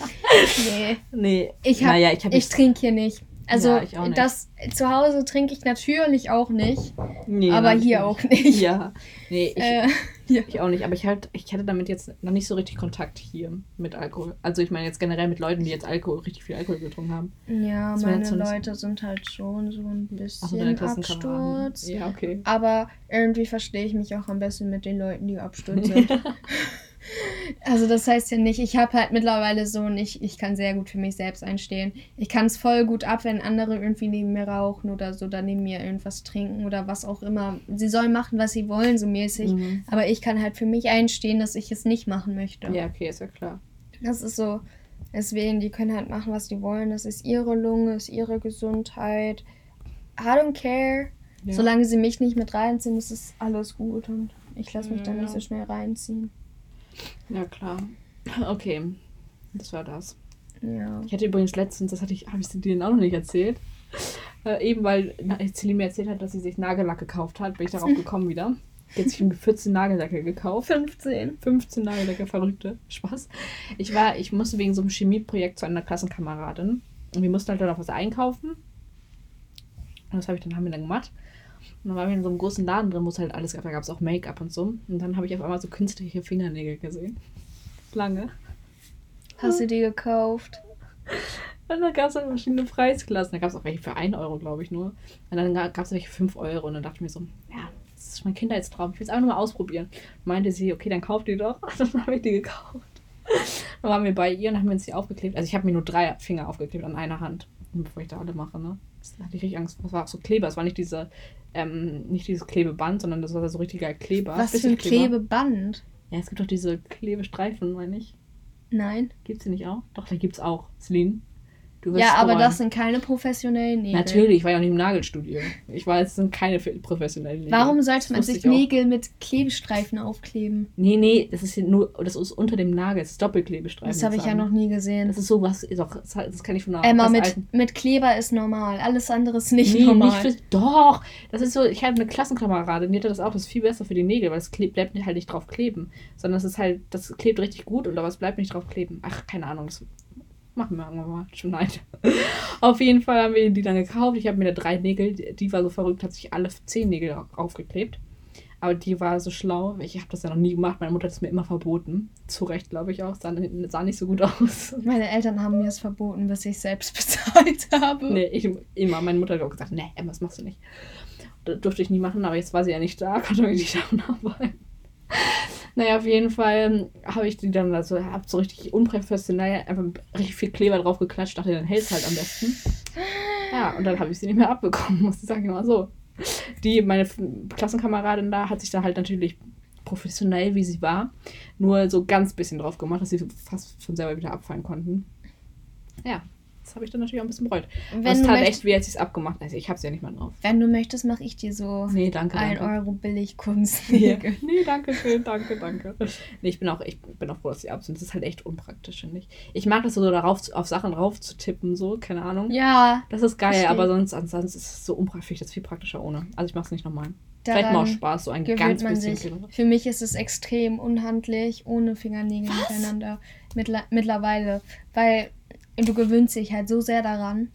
nee. Nee. Ich, hab, naja, ich, ich trinke hier nicht. Also Ja, das zu Hause trinke ich natürlich auch nicht, nee, aber natürlich. hier auch nicht. Ja. Nee, ich, Äh, <laughs> ja. ich auch nicht. Aber ich, halt, ich hatte damit jetzt noch nicht so richtig Kontakt hier mit Alkohol. Also ich meine jetzt generell mit Leuten, die jetzt Alkohol, richtig viel Alkohol getrunken haben. ja, Das meine so Leute sind halt schon so ein so, bisschen Klassenkameraden. Absturz. Ja, okay. Aber irgendwie verstehe ich mich auch am besten mit den Leuten, die Absturz sind. <laughs> <laughs> Also das heißt ja nicht, ich habe halt mittlerweile so nicht, ich kann sehr gut für mich selbst einstehen. Ich kann es voll gut ab, wenn andere irgendwie neben mir rauchen oder so, oder neben mir irgendwas trinken oder was auch immer. Sie sollen machen, was sie wollen, so mäßig. Mhm. Aber ich kann halt für mich einstehen, dass ich es nicht machen möchte. Ja, okay, ist ja klar. Das ist so. Deswegen, die können halt machen, was die wollen. Das ist ihre Lunge, ist ihre Gesundheit. I don't care. Ja. Solange sie mich nicht mit reinziehen, ist es alles gut und ich lasse mich dann Ja. nicht so schnell reinziehen. Ja, klar. <laughs> Okay, das war das. Ja. Ich hatte übrigens letztens, das hatte ich, habe ich dir auch noch nicht erzählt. Äh, eben weil Celine mir erzählt hat, dass sie sich Nagellack gekauft hat, bin ich darauf <laughs> gekommen wieder. Die hat sich irgendwie 14 Nagellacke gekauft. 15. 15 Nagellacke, verrückte. Spaß. Ich war, ich musste wegen so einem Chemieprojekt zu einer Klassenkameradin. Und wir mussten halt dann auch was einkaufen. Und das habe ich dann, haben wir dann gemacht. Und dann waren wir in so einem großen Laden drin, wo es halt alles gab. Da gab es auch Make-up und so. Und dann habe ich auf einmal so künstliche Fingernägel gesehen. Lange. Hast du die gekauft? Und dann gab es halt verschiedene Preisklassen. Da gab es auch welche für 1 Euro, glaube ich, nur. Und dann gab es welche für 5 Euro. Und dann dachte ich mir so, ja, das ist mein Kindheitstraum. Ich will es einfach nur mal ausprobieren. Meinte sie, okay, dann kauf die doch. <laughs> Und dann habe ich die gekauft. Dann waren wir bei ihr und haben uns die aufgeklebt. Also ich habe mir nur drei Finger aufgeklebt an einer Hand. Bevor ich da alle mache, ne? Da hatte ich richtig Angst. Das war auch so Kleber. Es war nicht diese, ähm, nicht dieses Klebeband, sondern das war so richtiger Kleber. Was für ein Klebeband? Ja, es gibt doch diese Klebestreifen, meine ich. Nein. Gibt's die nicht auch? Doch, da gibt's auch. Celine. Ja, aber das sind keine professionellen Nägel. Natürlich, ich war ja auch nicht im Nagelstudio. Ich war jetzt sind keine professionellen Nägel. Warum sollte man sich auch. Nägel mit Klebestreifen aufkleben? Nee, nee, das ist hier nur, das ist unter dem Nagel, das ist Doppelklebestreifen. Das habe ich ja noch nie gesehen. Das ist sowas, auch, das kann ich von einer Emma, mit, alten- mit Kleber ist normal. Alles andere ist nicht Nee, normal. nicht für, doch, das ist so, ich habe eine Klassenkameradin, die hatte das auch, das ist viel besser für die Nägel, weil es bleibt halt nicht drauf kleben, sondern es ist halt, das klebt richtig gut, und aber es bleibt nicht drauf kleben. Ach, keine Ahnung, das machen wir irgendwann mal, schon nein. Auf jeden Fall haben wir die dann gekauft, ich habe mir da drei Nägel, die war so verrückt, hat sich alle zehn Nägel aufgeklebt. Aber die war so schlau, ich habe das ja noch nie gemacht, meine Mutter hat es mir immer verboten. Zu Recht, glaube ich auch, sah, sah nicht so gut aus. Meine Eltern haben mir es verboten, bis ich selbst <laughs> bezahlt habe. Nee, ich immer. Meine Mutter hat auch gesagt, nee, Emma, das machst du nicht. Das durfte ich nie machen, aber jetzt war sie ja nicht da, <laughs> konnte ich nicht daran arbeiten. Naja, auf jeden Fall habe ich die dann also, hab so richtig unprofessionell einfach richtig viel Kleber drauf geklatscht, dachte, dann hält es halt am besten. Ja, und dann habe ich sie nicht mehr abbekommen, <laughs> muss ich sagen, immer so. Die, meine Klassenkameradin da, hat sich da halt natürlich professionell, wie sie war, nur so ganz bisschen drauf gemacht, dass sie fast von selber wieder abfallen konnten. Ja, das habe ich dann natürlich auch ein bisschen bereut. Und es tat echt weh, als ich es abgemacht habe. Also ich habe es ja nicht mal drauf. wenn du möchtest, mache ich dir so Nee, danke, 1 danke. Euro billig Ja. Kunstnägel. Nee, danke schön, danke, danke. Nee, ich bin auch, ich bin auch froh, dass sie ab sind. Das ist halt echt unpraktisch, finde ich. Ich mag das so darauf, auf Sachen drauf zu tippen, so, keine Ahnung. Ja, Das ist geil, Verstehe. aber sonst, ansonsten ist es so unpraktisch. Das ist viel praktischer ohne. Also ich mache es nicht nochmal. Vielleicht daran mal aus Spaß, so ein ganz bisschen. sich. Für mich ist es extrem unhandlich, ohne Fingernägel miteinander mittler mittlerweile. Weil du gewöhnst dich halt so sehr daran.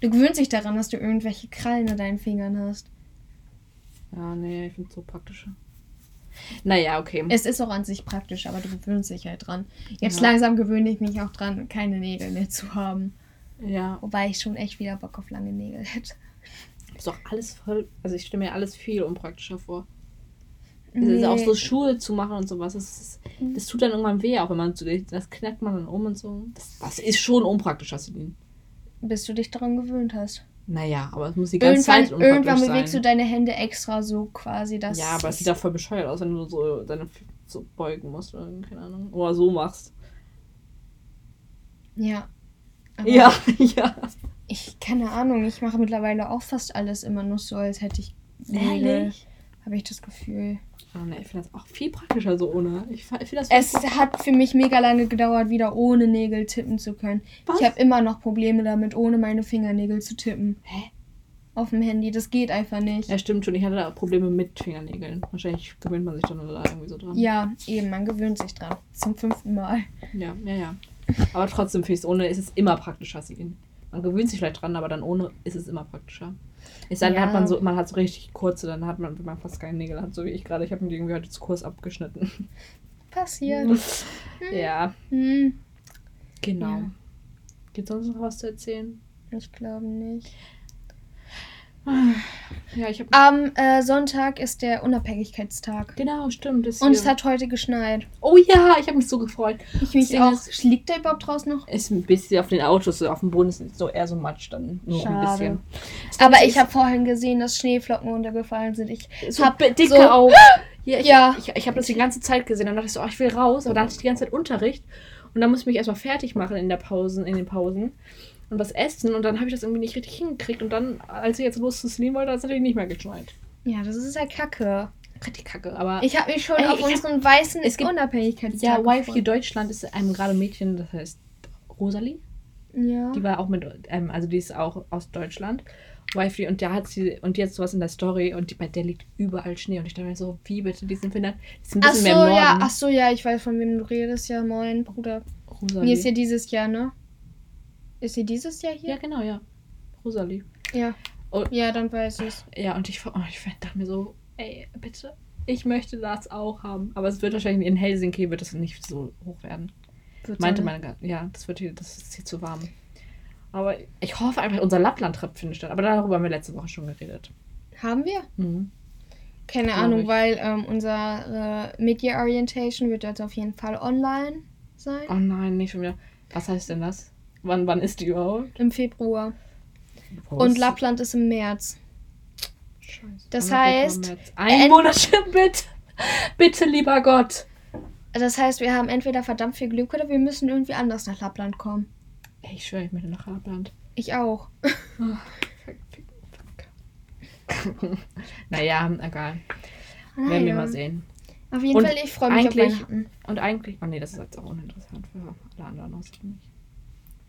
Du gewöhnst dich daran, dass du irgendwelche Krallen an deinen Fingern hast. Ja, nee, ich finde es so praktischer. Naja, okay. Es ist auch an sich praktisch, aber du gewöhnst dich halt dran. Jetzt Ja. langsam gewöhne ich mich auch dran, keine Nägel mehr zu haben. Ja, Wobei ich schon echt wieder Bock auf lange Nägel hätte. ist doch alles voll. Also ich stelle mir alles viel unpraktischer vor. Das ist auch so Schuhe zu machen und sowas. Das, ist, das tut dann irgendwann weh, auch wenn man so, das knackt man dann um und so. Das, das ist schon unpraktisch, Celine. bis du dich daran gewöhnt hast. Naja, aber es muss die ganze Irgendwann, Zeit unpraktisch irgendwann sein. bewegst du deine Hände extra so quasi, dass ja, aber es sieht doch voll bescheuert aus, wenn du so deine so beugen musst oder keine Ahnung. Oder so machst. Ja. Ja, <laughs> ja. Ich, keine Ahnung, ich mache mittlerweile auch fast alles immer nur so, als hätte ich. Ehrlich? Habe ich das Gefühl. Oh, ne, ich finde das auch viel praktischer so ohne. Ich finde das Es hat für mich mega lange gedauert, wieder ohne Nägel tippen zu können. Was? Ich habe immer noch Probleme damit, ohne meine Fingernägel zu tippen. Hä? Auf dem Handy. Das geht einfach nicht. Ja, stimmt schon. Ich hatte da Probleme mit Fingernägeln. Wahrscheinlich gewöhnt man sich dann da irgendwie so dran. Ja, eben, man gewöhnt sich dran. Zum fünften Mal. Ja, ja, ja. Aber trotzdem finde ich es ohne ist es immer praktischer. sie- Man gewöhnt sich vielleicht dran, aber dann ohne ist es immer praktischer. Sei denn, Ja. hat man so, man hat so richtig kurze, dann hat man, wenn man fast keine Nägel hat, so wie ich gerade. Ich habe mir irgendwie heute zu kurz abgeschnitten. Passiert. <laughs> ja, Hm, genau. Ja. Gibt es sonst noch was zu erzählen? ich glaube nicht. Ja, ich habe. Am äh, Sonntag ist der Unabhängigkeitstag. Genau, stimmt. Und es hier- hat heute geschneit. Oh ja, ich habe mich so gefreut. Ich mich auch. ist- Liegt der überhaupt draußen noch? Ist ein bisschen auf den Autos, so auf dem Boden ist so eher so Matsch dann. Nur ein Schade. bisschen. Aber ich habe vorhin gesehen, dass Schneeflocken runtergefallen sind. Ich so hab be- dicke so- auch. <gasps> Ja, ich, Ja. ich, ich habe das die ganze Zeit gesehen. Dann dachte ich so, oh, ich will raus. Aber dann hatte ich die ganze Zeit Unterricht. Und dann musste ich mich erstmal fertig machen in der Pausen, in den Pausen. Und was essen. Und dann habe ich das irgendwie nicht richtig hingekriegt. Und dann, als ich jetzt los zu sleepen wollte, hat es natürlich nicht mehr geschneit. Ja, das ist ja kacke. Richtig kacke. Aber Ich habe mich schon Ey, auf ich hab- unseren weißen es gibt- Unabhängigkeitstag ja, Wife hier Deutschland ist einem gerade Mädchen, das heißt Rosalie. Ja. Die war auch mit, ähm, also die ist auch aus Deutschland. Wifi und der hat sie und jetzt sowas in der Story und die, bei der liegt überall Schnee und ich dachte mir so, wie bitte, die sind Finnland, die ist ein Ach bisschen so, mehr im ja, Norden. ach so, ja, ich weiß, von wem du redest. Ja, moin, Bruder. Rosalie. Mir ist ja dieses Jahr, ne? Ist sie dieses Jahr ja, hier? genau, ja. Rosalie. Ja. Oh. Ja, dann weiß ich. Ja, und ich, oh, ich dachte mir so, ey, bitte, ich möchte das auch haben. Aber es wird wahrscheinlich in Helsinki wird es nicht so hoch werden. Meinte meine, ja, das wird hier, das ist hier zu warm. Aber ich hoffe einfach, unser Lappland-Trip findet statt. Aber darüber haben wir letzte Woche schon geredet. Haben wir? Mhm. Keine Ahnung, ich. weil ähm, unsere Media Orientation wird jetzt auf jeden Fall online sein. Oh nein, nicht schon wieder. Was heißt denn das? Wann, wann ist die überhaupt? Im Februar. Wo Und Lappland ist im März. Scheiße. Das heißt? Ein Ent- Monat, <laughs> bitte. Bitte, lieber Gott. Das heißt, wir haben entweder verdammt viel Glück oder wir müssen irgendwie anders nach Lappland kommen. Ich schwöre, ich möchte nach Lappland. Ich auch. <laughs> naja, egal. Werden wir Naja. mal sehen. Auf jeden Und Fall, ich freue mich auf eigentlich- Weihnachten. Und eigentlich. Oh nee, das ist jetzt auch uninteressant für alle anderen außer mich.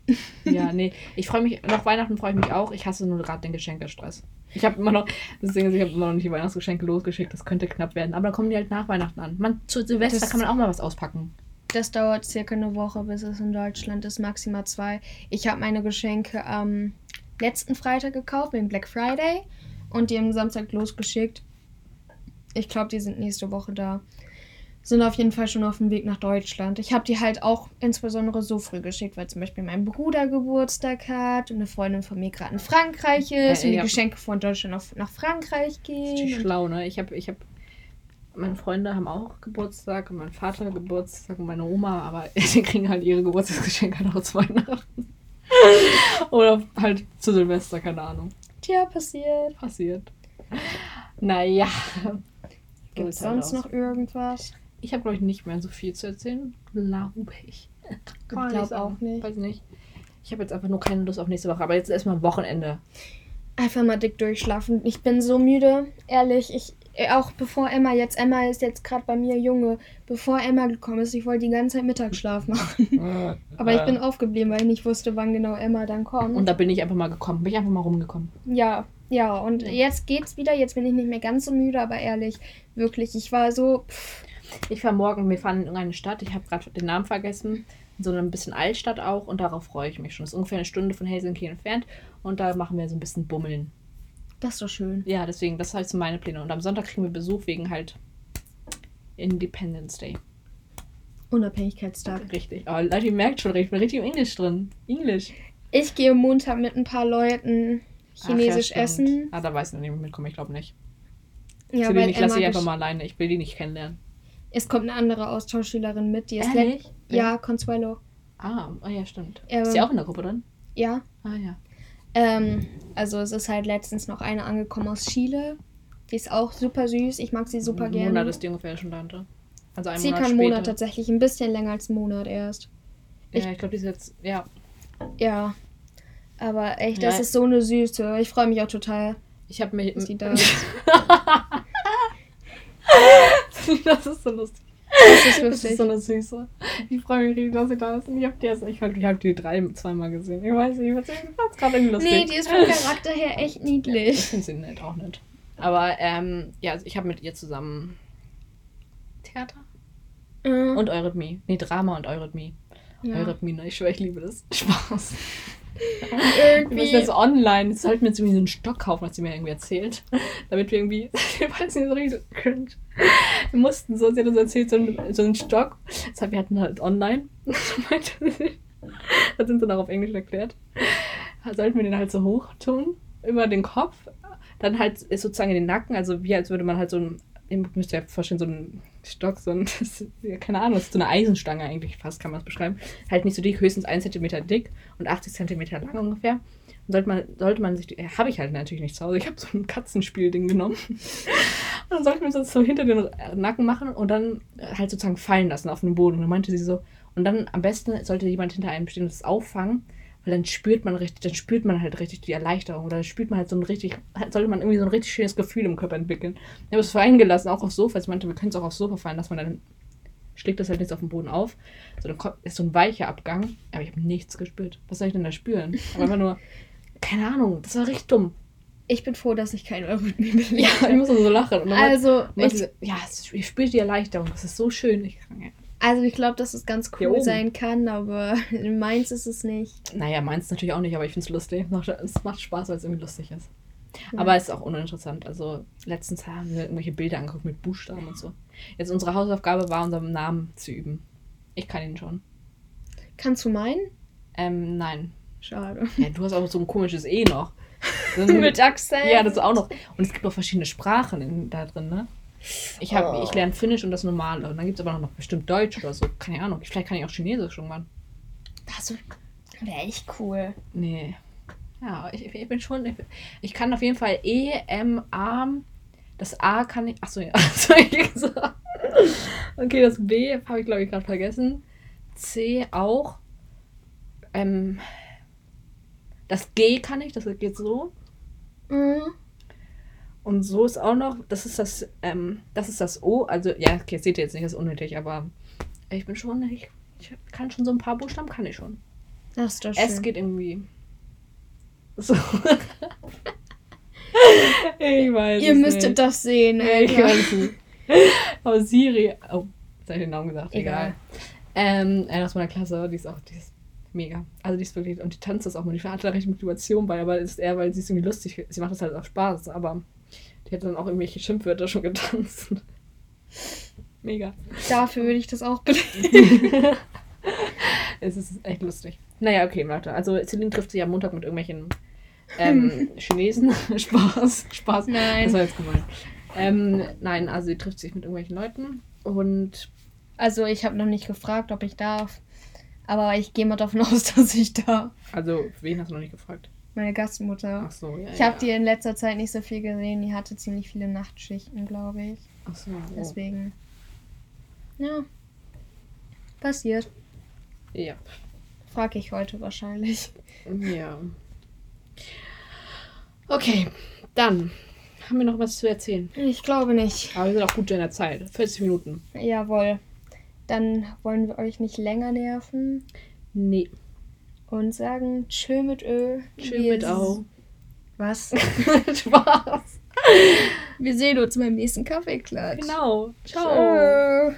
<laughs> ja, nee. Ich freue mich, nach Weihnachten freue ich mich auch. Ich hasse nur gerade den Geschenkestress. Ich habe immer noch, das Ding ist, ich habe immer noch nicht die Weihnachtsgeschenke losgeschickt. Das könnte knapp werden. Aber dann kommen die halt nach Weihnachten an. Man, zu Silvester Das- kann man auch mal was auspacken. Das dauert circa eine Woche, bis es in Deutschland ist, maximal zwei. Ich habe meine Geschenke am letzten Freitag gekauft, wegen Black Friday, und die am Samstag losgeschickt. Ich glaube, die sind nächste Woche da. Sind auf jeden Fall schon auf dem Weg nach Deutschland. Ich habe die halt auch insbesondere so früh geschickt, weil zum Beispiel mein Bruder Geburtstag hat und eine Freundin von mir gerade in Frankreich ist Äh, und die. Geschenke von Deutschland auf, nach Frankreich gehen. Und schlau, ne? Ich habe, ich habe, meine Freunde haben auch Geburtstag und mein Vater Geburtstag und meine Oma, aber <laughs> die kriegen halt ihre Geburtstagsgeschenke halt auch zu Weihnachten. <laughs> Oder halt zu Silvester, keine Ahnung. Tja, passiert. Passiert. Naja. Gibt es sonst noch irgendwas? Ich habe, glaube ich, nicht mehr so viel zu erzählen. Glaube ich. Kann <laughs> man glaub sagen. auch nicht. Weiß nicht. Ich habe jetzt einfach nur keine Lust auf nächste Woche. Aber jetzt erstmal Wochenende. Einfach mal dick durchschlafen. Ich bin so müde, ehrlich. Ich äh, auch bevor Emma jetzt Emma ist jetzt gerade bei mir Junge, bevor Emma gekommen ist, ich wollte die ganze Zeit Mittagsschlaf machen. <laughs> Aber ich bin aufgeblieben, weil ich nicht wusste, wann genau Emma dann kommt. Und da bin ich einfach mal gekommen. Bin ich einfach mal rumgekommen. ja, ja, und jetzt geht's wieder. Jetzt bin ich nicht mehr ganz so müde, aber ehrlich, wirklich, ich war so pff, Ich fahre morgen, wir fahren in irgendeine Stadt. Ich habe gerade den Namen vergessen. In so ein bisschen Altstadt auch. Und darauf freue ich mich schon. Das ist ungefähr eine Stunde von Helsinki entfernt. Und da machen wir so ein bisschen Bummeln. das ist doch schön. Ja, deswegen, das sind halt so meine Pläne. Und am Sonntag kriegen wir Besuch wegen halt Independence Day. Unabhängigkeitstag. Richtig. Oh, Leute, ihr merkt schon, ich bin richtig im Englisch drin. Englisch. Ich gehe Montag mit ein paar Leuten chinesisch Ach, ja, essen. Ah, da weiß ich noch nicht, mitkommen. Ich glaube nicht. Ja, ich lasse ich einfach mal alleine. Ich will die nicht kennenlernen. Es kommt eine andere Austauschschülerin mit, die ist Ehrlich? Ja, Consuelo. Ah, oh ja, stimmt. Ähm, ist die auch in der Gruppe drin? Ja. Ah ja. Ähm, also es ist halt letztens noch eine angekommen aus Chile. Die ist auch super süß. Ich mag sie super Ein Monat gerne. ist die ungefähr schon da. Oder? Also einen Circa Monat einen später. Monat tatsächlich, ein bisschen länger als einen Monat erst. Ja, ich glaube, die ist jetzt, ja. Ja. Aber echt, Ja. das ist so eine Süße. Ich freue mich auch total, Ich habe mich. dass die <laughs> da ist. <laughs> <laughs> das ist so lustig. Das ist Das ist so eine Süße. Ich freue mich riesig, dass sie da ist. Und ich habe die, erst- ich hab, ich hab die drei, zweimal gesehen. Ich weiß nicht, ich fand es gerade irgendwie lustig. Nee, die ist vom <laughs> Charakter her echt Ich niedlich. finde sie nett, auch nett. Aber ähm, ja, also ich habe mit ihr zusammen Theater Mhm. und Eurythmie. Nee, Drama und Eurythmie. ja. Eurythmie, ne? Ich schwöre, ich liebe das. Spaß. Wir müssen Irgendwie. jetzt online, jetzt sollten wir jetzt irgendwie so einen Stock kaufen, hat sie mir irgendwie erzählt. Damit wir irgendwie, <laughs> ich weiß nicht, so richtig cringe. Wir mussten so, sie hat uns erzählt, so einen, so einen Stock. Das heißt, wir hatten halt online. <laughs> Das sind sie dann auch auf Englisch erklärt. Sollten wir den halt so hoch tun, über den Kopf. Dann halt sozusagen in den Nacken, also wie als würde man halt so ein, ihr müsst ja vorstellen, so einen Stock, so ein, <laughs> das ist, ja, keine Ahnung, das ist so eine Eisenstange eigentlich fast, kann man es beschreiben. Halt nicht so dick, höchstens 1 cm dick und 80 cm lang ungefähr. Und sollte man, sollte man sich, die- äh, habe ich halt natürlich nicht zu Hause. Ich habe so ein Katzenspielding genommen. <laughs> Und dann sollte man das so hinter den Nacken machen und dann halt sozusagen fallen lassen auf den Boden. Und dann meinte sie so, und dann am besten sollte jemand hinter einem stehen und das auffangen, weil dann spürt man richtig, dann spürt man halt richtig die Erleichterung oder dann spürt man halt so ein richtig, sollte man irgendwie so ein richtig schönes Gefühl im Körper entwickeln. Ich habe es fallen gelassen, auch aufs Sofa. Ich meinte, wir können es auch aufs Sofa fallen lassen, weil dann schlägt das halt nichts auf den Boden auf. So, dann kommt, ist so ein weicher Abgang, aber ich habe nichts gespürt. Was soll ich denn da spüren? Aber einfach nur, keine Ahnung, das war richtig dumm. Ich bin froh, dass ich kein Eurythmie bin. Ja, ich muss so lachen. Also, meinte ich, sie, ja, ich spüre die Erleichterung, das ist so schön. Ich, ja. Also ich glaube, dass es ganz cool sein kann, aber <laughs> in meins ist es nicht. Naja, meins natürlich auch nicht, aber ich finde es lustig. Es macht Spaß, weil es irgendwie lustig ist. Ja. Aber es ist auch uninteressant. Also letztens haben wir irgendwelche Bilder angeguckt mit Buchstaben und so. Jetzt unsere Hausaufgabe war, unseren Namen zu üben. Ich kann ihn schon. Kannst du meinen? Ähm, nein. Schade. Ja, du hast auch so ein komisches E noch. <laughs> Mit Akzent. Ja, das auch noch. Und es gibt auch verschiedene Sprachen in, da drin, ne? Ich, hab, Oh. ich lerne Finnisch und das Normale. Und dann gibt es aber noch bestimmt Deutsch oder so. Keine Ahnung. Vielleicht kann ich auch Chinesisch irgendwann. Das wäre echt cool. Nee. Ja, ich, ich bin schon. Ich, ich kann auf jeden Fall E, M, A. Das A kann ich. Achso, ja. <laughs> Okay, das B habe ich, glaube ich, gerade vergessen. C auch. Ähm, das G kann ich, das geht so. Mhm. Und so ist auch noch, das ist das, ähm, das ist das O. Also, ja, okay, seht ihr jetzt nicht, das ist unnötig, aber ich bin schon, ich, ich kann schon so ein paar Buchstaben, kann ich schon. Das ist doch schön. Es geht irgendwie. So. <laughs> ich weiß. Ihr müsstet nicht. das sehen, Ich Alter. <laughs> weiß nicht. Aber Siri. Oh, jetzt habe ich den Namen gesagt. Egal. Egal. Ähm, eine aus meiner Klasse, die ist auch, die ist mega. Also die ist wirklich, und die tanzt das auch mal. Die hat da richtig Motivation bei, aber ist eher, weil sie ist irgendwie lustig. Sie macht das halt auch Spaß, aber die hat dann auch irgendwelche Schimpfwörter schon getanzt. Mega. Dafür würde ich das auch belegen. <laughs> Es ist echt lustig. Naja, okay, Leute. Also Celine trifft sich am Montag mit irgendwelchen ähm, <laughs> Chinesen. <laughs> Spaß. Spaß. Nein. Das war jetzt gemein. Ähm, nein, also sie trifft sich mit irgendwelchen Leuten und Also ich habe noch nicht gefragt, ob ich darf. Aber ich gehe mal davon aus, dass ich darf. also wen hast du noch nicht gefragt? Meine Gastmutter. Ach so, ja. Ich ja. habe die in letzter Zeit nicht so viel gesehen. Die hatte ziemlich viele Nachtschichten, glaube ich. Ach so. Oh. Deswegen. Ja. Passiert. Ja. Frag ich heute wahrscheinlich. Ja. Okay, dann haben wir noch was zu erzählen. Ich glaube nicht. Aber wir sind auch gut in der Zeit. 40 Minuten. Jawohl. Dann wollen wir euch nicht länger nerven Nee. Und sagen Tschö mit Ö. Tschö mit Au. Was? <laughs> <laughs> Spaß. Wir sehen uns beim nächsten Kaffeeklatsch. Genau. Ciao. Tschö.